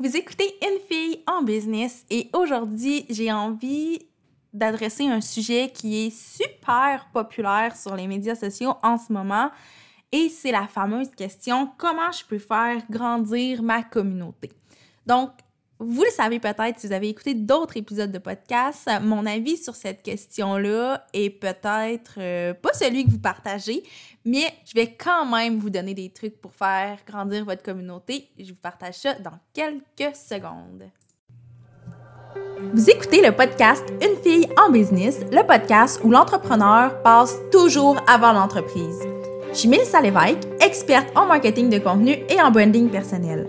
Vous écoutez Une fille en business et aujourd'hui, j'ai envie d'adresser un sujet qui est super populaire sur les médias sociaux en ce moment et c'est la fameuse question comment je peux faire grandir ma communauté? Donc, vous le savez peut-être si vous avez écouté d'autres épisodes de podcast, mon avis sur cette question-là est peut-être euh, pas celui que vous partagez, mais je vais quand même vous donner des trucs pour faire grandir votre communauté. Je vous partage ça dans quelques secondes. Vous écoutez le podcast Une fille en business, le podcast où l'entrepreneur passe toujours avant l'entreprise. Je suis Mélissa Lévesque, experte en marketing de contenu et en branding personnel.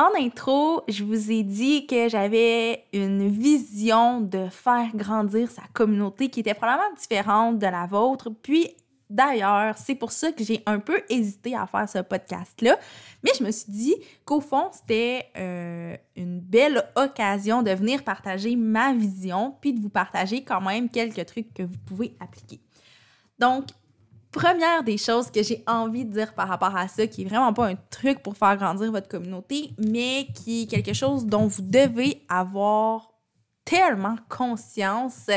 En intro, je vous ai dit que j'avais une vision de faire grandir sa communauté qui était probablement différente de la vôtre. Puis d'ailleurs, c'est pour ça que j'ai un peu hésité à faire ce podcast-là. Mais je me suis dit qu'au fond, c'était euh, une belle occasion de venir partager ma vision puis de vous partager quand même quelques trucs que vous pouvez appliquer. Donc, première des choses que j'ai envie de dire par rapport à ça, qui est vraiment pas un truc pour faire grandir votre communauté, mais qui est quelque chose dont vous devez avoir tellement conscience,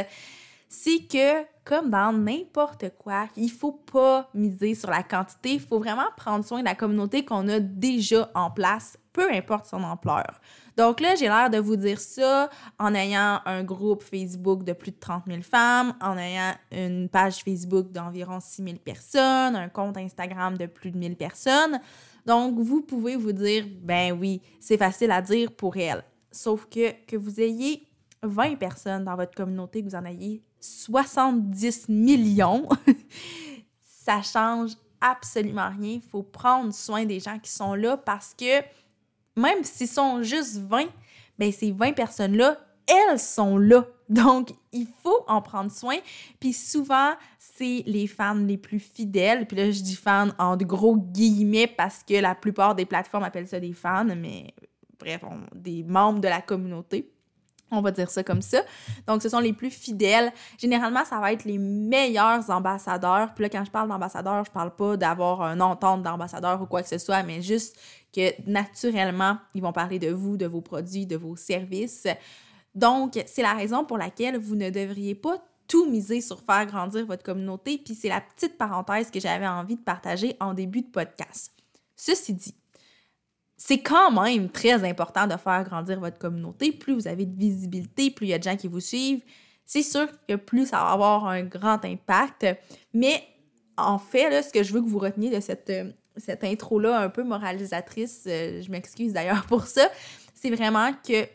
c'est que comme dans n'importe quoi, il faut pas miser sur la quantité, il faut vraiment prendre soin de la communauté qu'on a déjà en place, peu importe son ampleur. Donc là, j'ai l'air de vous dire ça en ayant un groupe Facebook de plus de 30 000 femmes, en ayant une page Facebook d'environ 6 000 personnes, un compte Instagram de plus de 1000 personnes. Donc, vous pouvez vous dire, ben oui, c'est facile à dire pour elle. Sauf que que vous ayez 20 personnes dans votre communauté, que vous en ayez 70 millions, ça change absolument rien. Il faut prendre soin des gens qui sont là parce que même s'ils sont juste 20, ben ces 20 personnes-là, elles sont là. Donc, il faut en prendre soin. Puis souvent, c'est les fans les plus fidèles. Puis là, je dis fans en gros guillemets parce que la plupart des plateformes appellent ça des fans, mais bref, des membres de la communauté. On va dire ça comme ça. Donc, ce sont les plus fidèles. Généralement, ça va être les meilleurs ambassadeurs. Puis là, quand je parle d'ambassadeurs, je parle pas d'avoir un entente d'ambassadeur ou quoi que ce soit, mais juste que naturellement, ils vont parler de vous, de vos produits, de vos services. Donc, c'est la raison pour laquelle vous ne devriez pas tout miser sur faire grandir votre communauté. Puis c'est la petite parenthèse que j'avais envie de partager en début de podcast. Ceci dit, c'est quand même très important de faire grandir votre communauté. Plus vous avez de visibilité, plus il y a de gens qui vous suivent, c'est sûr que plus ça va avoir un grand impact. Mais en fait, ce que je veux que vous reteniez de cette, cette intro-là un peu moralisatrice, euh, je m'excuse d'ailleurs pour ça, c'est vraiment que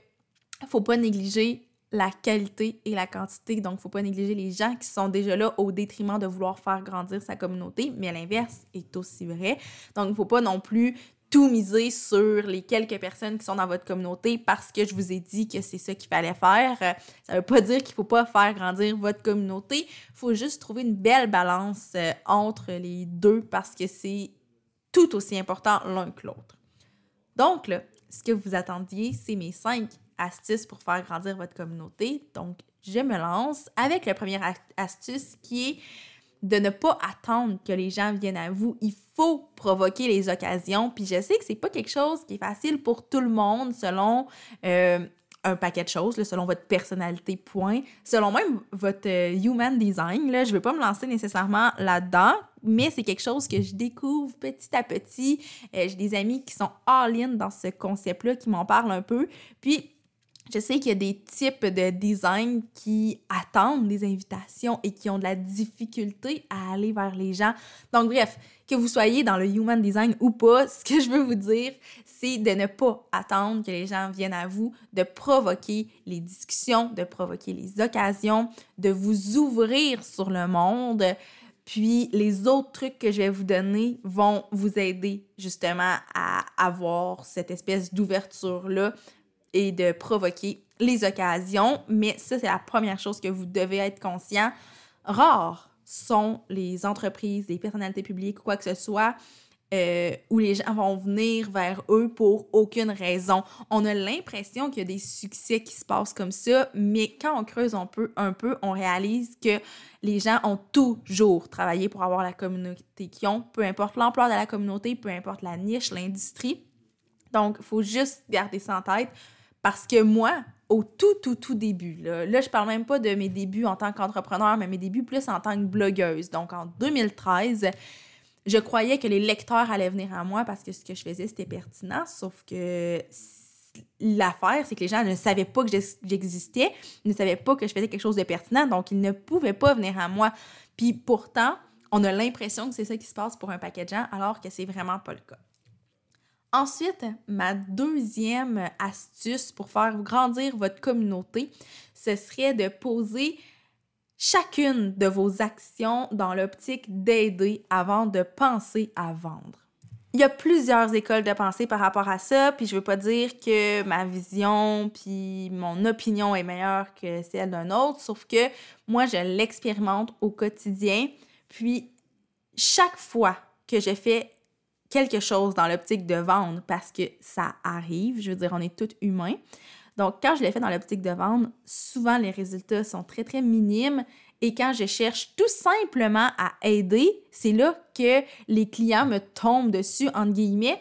faut pas négliger la qualité et la quantité. Donc, faut pas négliger les gens qui sont déjà là au détriment de vouloir faire grandir sa communauté, mais l'inverse est aussi vrai. Donc, il faut pas non plus tout miser sur les quelques personnes qui sont dans votre communauté parce que je vous ai dit que c'est ça qu'il fallait faire. Euh, ça veut pas dire qu'il faut pas faire grandir votre communauté. Il faut juste trouver une belle balance euh, entre les deux parce que c'est tout aussi important l'un que l'autre. Donc, là, ce que vous attendiez, c'est mes cinq astuces pour faire grandir votre communauté. Donc, je me lance avec la première astuce qui est de ne pas attendre que les gens viennent à vous. Faut provoquer les occasions. Puis je sais que c'est pas quelque chose qui est facile pour tout le monde selon euh, un paquet de choses, selon votre personnalité, point. Selon même votre euh, human design. Là, je veux pas me lancer nécessairement là-dedans, mais c'est quelque chose que je découvre petit à petit. Euh, j'ai des amis qui sont all-in dans ce concept-là, qui m'en parlent un peu. Puis je sais qu'il y a des types de design qui attendent des invitations et qui ont de la difficulté à aller vers les gens. Donc, bref, que vous soyez dans le human design ou pas, ce que je veux vous dire, c'est de ne pas attendre que les gens viennent à vous, de provoquer les discussions, de provoquer les occasions, de vous ouvrir sur le monde. Puis les autres trucs que je vais vous donner vont vous aider justement à avoir cette espèce d'ouverture-là et de provoquer les occasions. Mais ça, c'est la première chose que vous devez être conscient. Rare sont les entreprises, les personnalités publiques, quoi que ce soit, euh, où les gens vont venir vers eux pour aucune raison. On a l'impression qu'il y a des succès qui se passent comme ça, mais quand on creuse un peu, on réalise que les gens ont toujours travaillé pour avoir la communauté qu'ils ont, peu importe l'ampleur de la communauté, peu importe la niche, l'industrie. Donc, il faut juste garder ça en tête parce que moi, au tout, tout, tout début, là, là je parle même pas de mes débuts en tant qu'entrepreneur, mais mes débuts plus en tant que blogueuse. Donc, en 2013, je croyais que les lecteurs allaient venir à moi parce que ce que je faisais, c'était pertinent, sauf que l'affaire, c'est que les gens ne savaient pas que j'existais, ne savaient pas que je faisais quelque chose de pertinent, donc ils ne pouvaient pas venir à moi. Puis pourtant, on a l'impression que c'est ça qui se passe pour un paquet de gens, alors que c'est vraiment pas le cas. Ensuite, ma deuxième astuce pour faire grandir votre communauté, ce serait de poser chacune de vos actions dans l'optique d'aider avant de penser à vendre. Il y a plusieurs écoles de pensée par rapport à ça, puis je veux pas dire que ma vision puis mon opinion est meilleure que celle d'un autre, sauf que moi je l'expérimente au quotidien, puis chaque fois que je fais quelque chose dans l'optique de vendre parce que ça arrive, je veux dire on est tous humains, donc, quand je l'ai fait dans l'optique de vendre, souvent les résultats sont très, très minimes. Et quand je cherche tout simplement à aider, c'est là que les clients me tombent dessus, entre guillemets.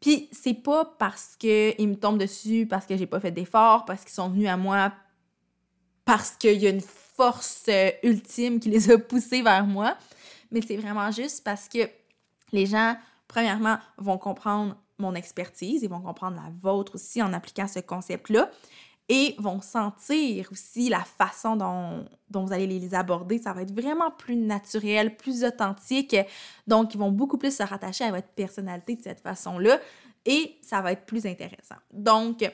Puis, c'est pas parce qu'ils me tombent dessus, parce que j'ai pas fait d'efforts, parce qu'ils sont venus à moi, parce qu'il y a une force euh, ultime qui les a poussés vers moi, mais c'est vraiment juste parce que les gens, premièrement, vont comprendre mon expertise, ils vont comprendre la vôtre aussi en appliquant ce concept-là et vont sentir aussi la façon dont, vous allez les aborder. Ça va être vraiment plus naturel, plus authentique. Donc, ils vont beaucoup plus se rattacher à votre personnalité de cette façon-là et ça va être plus intéressant. Donc,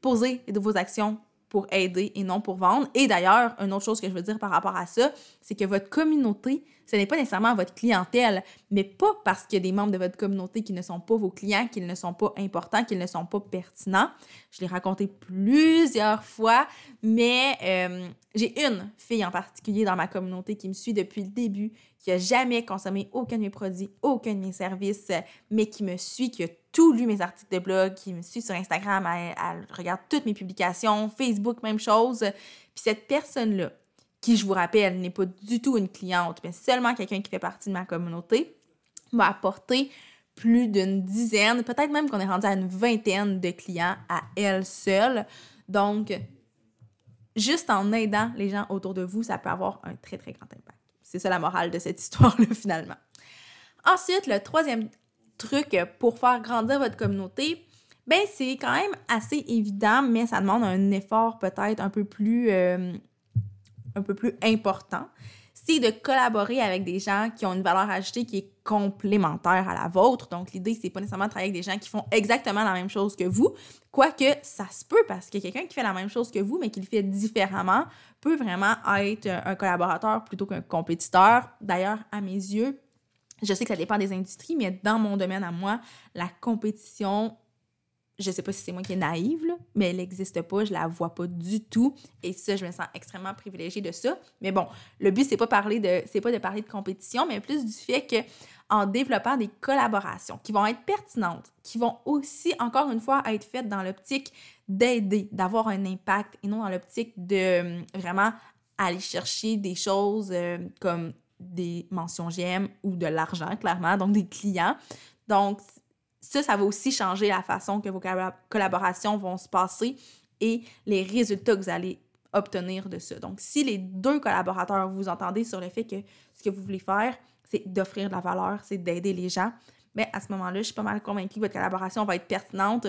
posez de vos actions pour aider et non pour vendre. Et d'ailleurs, une autre chose que je veux dire par rapport à ça, c'est que votre communauté, ce n'est pas nécessairement votre clientèle, mais pas parce qu'il y a des membres de votre communauté qui ne sont pas vos clients, qu'ils ne sont pas importants, qu'ils ne sont pas pertinents. Je l'ai raconté plusieurs fois, mais euh, j'ai une fille en particulier dans ma communauté qui me suit depuis le début, qui a jamais consommé aucun de mes produits, aucun de mes services, mais qui me suit, qui a tout lu mes articles de blog, qui me suit sur Instagram, elle, regarde toutes mes publications, Facebook, même chose. Puis cette personne-là, qui je vous rappelle n'est pas du tout une cliente, mais seulement quelqu'un qui fait partie de ma communauté, m'a apporté plus d'une dizaine, peut-être même qu'on est rendu à une vingtaine de clients à elle seule. Donc, juste en aidant les gens autour de vous, ça peut avoir un très, très grand impact. C'est ça la morale de cette histoire-là, finalement. Ensuite, le troisième truc pour faire grandir votre communauté, ben c'est quand même assez évident, mais ça demande un effort peut-être un peu plus euh, un peu plus important. C'est de collaborer avec des gens qui ont une valeur ajoutée qui est complémentaire à la vôtre. Donc, l'idée, c'est pas nécessairement de travailler avec des gens qui font exactement la même chose que vous, quoique ça se peut parce que quelqu'un qui fait la même chose que vous, mais qui le fait différemment, peut vraiment être un collaborateur plutôt qu'un compétiteur. D'ailleurs, à mes yeux, je sais que ça dépend des industries, mais dans mon domaine à moi, la compétition, je sais pas si c'est moi qui est naïve, mais elle n'existe pas, je la vois pas du tout. Et ça, je me sens extrêmement privilégiée de ça. Mais bon, le but, c'est pas parler de c'est pas de parler de compétition, mais plus du fait que en développant des collaborations qui vont être pertinentes, qui vont aussi, encore une fois, être faites dans l'optique d'aider, d'avoir un impact et non dans l'optique de euh, vraiment aller chercher des choses euh, comme des mentions GM ou de l'argent, clairement, donc des clients. Donc, ça, ça va aussi changer la façon que vos collaborations vont se passer et les résultats que vous allez obtenir de ça. Donc, si les deux collaborateurs vous entendez sur le fait que ce que vous voulez faire, c'est d'offrir de la valeur, c'est d'aider les gens, mais à ce moment-là, je suis pas mal convaincue que votre collaboration va être pertinente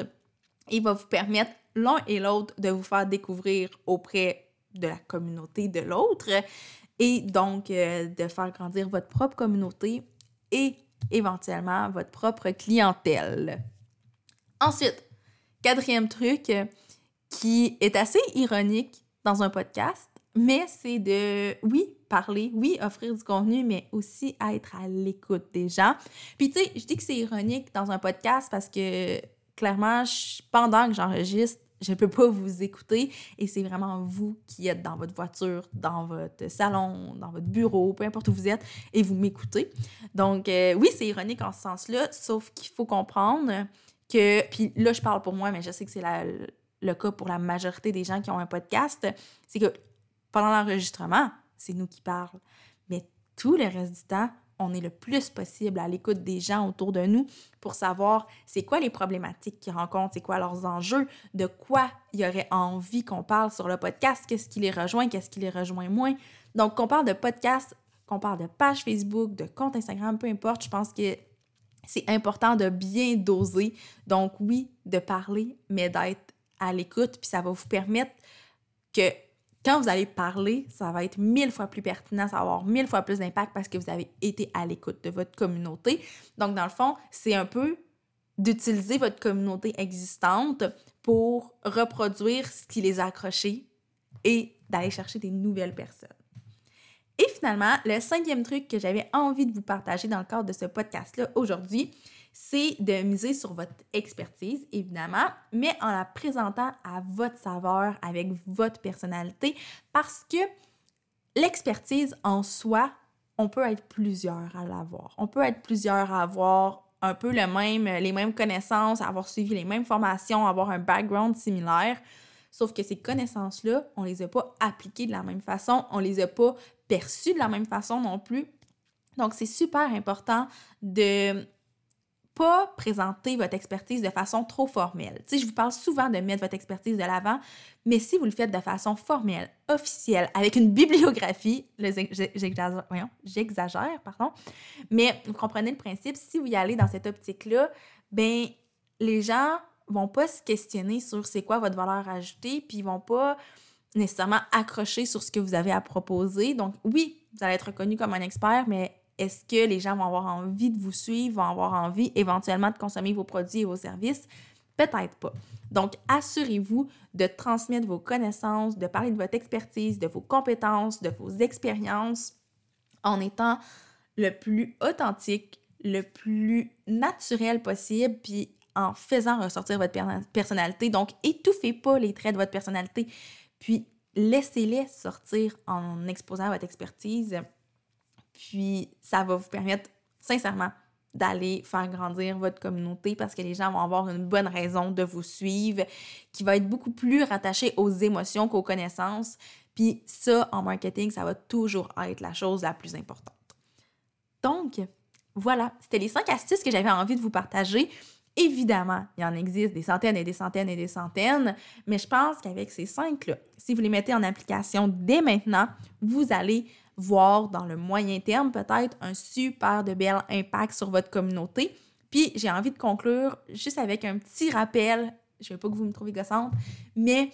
et va vous permettre l'un et l'autre de vous faire découvrir auprès de la communauté de l'autre et donc euh, de faire grandir votre propre communauté et éventuellement votre propre clientèle. Ensuite, quatrième truc qui est assez ironique dans un podcast, mais c'est de, oui, parler, oui, offrir du contenu, mais aussi être à l'écoute des gens. Puis, tu sais, je dis que c'est ironique dans un podcast parce que, clairement, pendant que j'enregistre, je ne peux pas vous écouter et c'est vraiment vous qui êtes dans votre voiture, dans votre salon, dans votre bureau, peu importe où vous êtes et vous m'écoutez. Donc euh, oui, c'est ironique en ce sens-là, sauf qu'il faut comprendre que, puis là je parle pour moi, mais je sais que c'est le cas pour la majorité des gens qui ont un podcast, c'est que pendant l'enregistrement, c'est nous qui parlons. Mais tout le reste du temps, on est le plus possible à l'écoute des gens autour de nous pour savoir c'est quoi les problématiques qu'ils rencontrent, c'est quoi leurs enjeux, de quoi il y aurait envie qu'on parle sur le podcast, qu'est-ce qui les rejoint, qu'est-ce qui les rejoint moins. Donc, qu'on parle de podcast, qu'on parle de page Facebook, de compte Instagram, peu importe, je pense que c'est important de bien doser. Donc, oui, de parler, mais d'être à l'écoute, puis ça va vous permettre que quand vous allez parler, ça va être mille fois plus pertinent, ça va avoir mille fois plus d'impact parce que vous avez été à l'écoute de votre communauté. Donc, dans le fond, c'est un peu d'utiliser votre communauté existante pour reproduire ce qui les a accrochés et d'aller chercher des nouvelles personnes. Et finalement, le cinquième truc que j'avais envie de vous partager dans le cadre de ce podcast-là aujourd'hui, c'est de miser sur votre expertise, évidemment, mais en la présentant à votre saveur, avec votre personnalité, parce que l'expertise en soi, on peut être plusieurs à l'avoir. On peut être plusieurs à avoir un peu le même, les mêmes connaissances, avoir suivi les mêmes formations, avoir un background similaire. Sauf que ces connaissances-là, on les a pas appliquées de la même façon, on les a pas perçues de la même façon non plus. Donc, c'est super important de pas présenter votre expertise de façon trop formelle. Je vous parle souvent de mettre votre expertise de l'avant, mais si vous le faites de façon formelle, officielle, avec une bibliographie, j'exagère, pardon, mais vous comprenez le principe, si vous y allez dans cette optique-là, ben les gens vont pas se questionner sur c'est quoi votre valeur ajoutée, puis ils vont pas nécessairement accrocher sur ce que vous avez à proposer. Donc oui, vous allez être reconnu comme un expert, mais est-ce que les gens vont avoir envie de vous suivre, vont avoir envie éventuellement de consommer vos produits et vos services? Peut-être pas. Donc, assurez-vous de transmettre vos connaissances, de parler de votre expertise, de vos compétences, de vos expériences en étant le plus authentique, le plus naturel possible, puis en faisant ressortir votre personnalité. Donc, étouffez pas les traits de votre personnalité, puis laissez-les sortir en exposant votre expertise puis, ça va vous permettre, sincèrement, d'aller faire grandir votre communauté parce que les gens vont avoir une bonne raison de vous suivre, qui va être beaucoup plus rattaché aux émotions qu'aux connaissances. Puis ça, en marketing, ça va toujours être la chose la plus importante. Donc, voilà, c'était les cinq astuces que j'avais envie de vous partager. Évidemment, il en existe des centaines et des centaines et des centaines, mais je pense qu'avec ces cinq-là, si vous les mettez en application dès maintenant, vous allez voir dans le moyen terme peut-être un super de bel impact sur votre communauté. Puis j'ai envie de conclure juste avec un petit rappel, je ne veux pas que vous me trouviez gossante, mais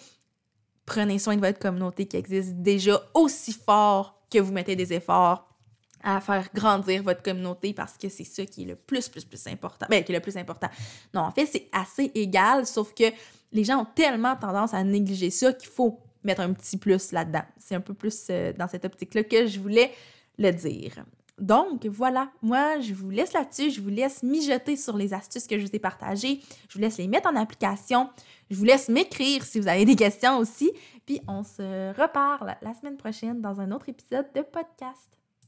prenez soin de votre communauté qui existe déjà aussi fort que vous mettez des efforts à faire grandir votre communauté parce que c'est ça qui est le plus, plus, plus important. Ben, qui est le plus important. Non, en fait, c'est assez égal, sauf que les gens ont tellement tendance à négliger ça qu'il faut mettre un petit plus là-dedans. C'est un peu plus euh, dans cette optique-là que je voulais le dire. Donc voilà, moi je vous laisse là-dessus, je vous laisse mijoter sur les astuces que je vous ai partagées, je vous laisse les mettre en application, je vous laisse m'écrire si vous avez des questions aussi, puis on se reparle la semaine prochaine dans un autre épisode de podcast.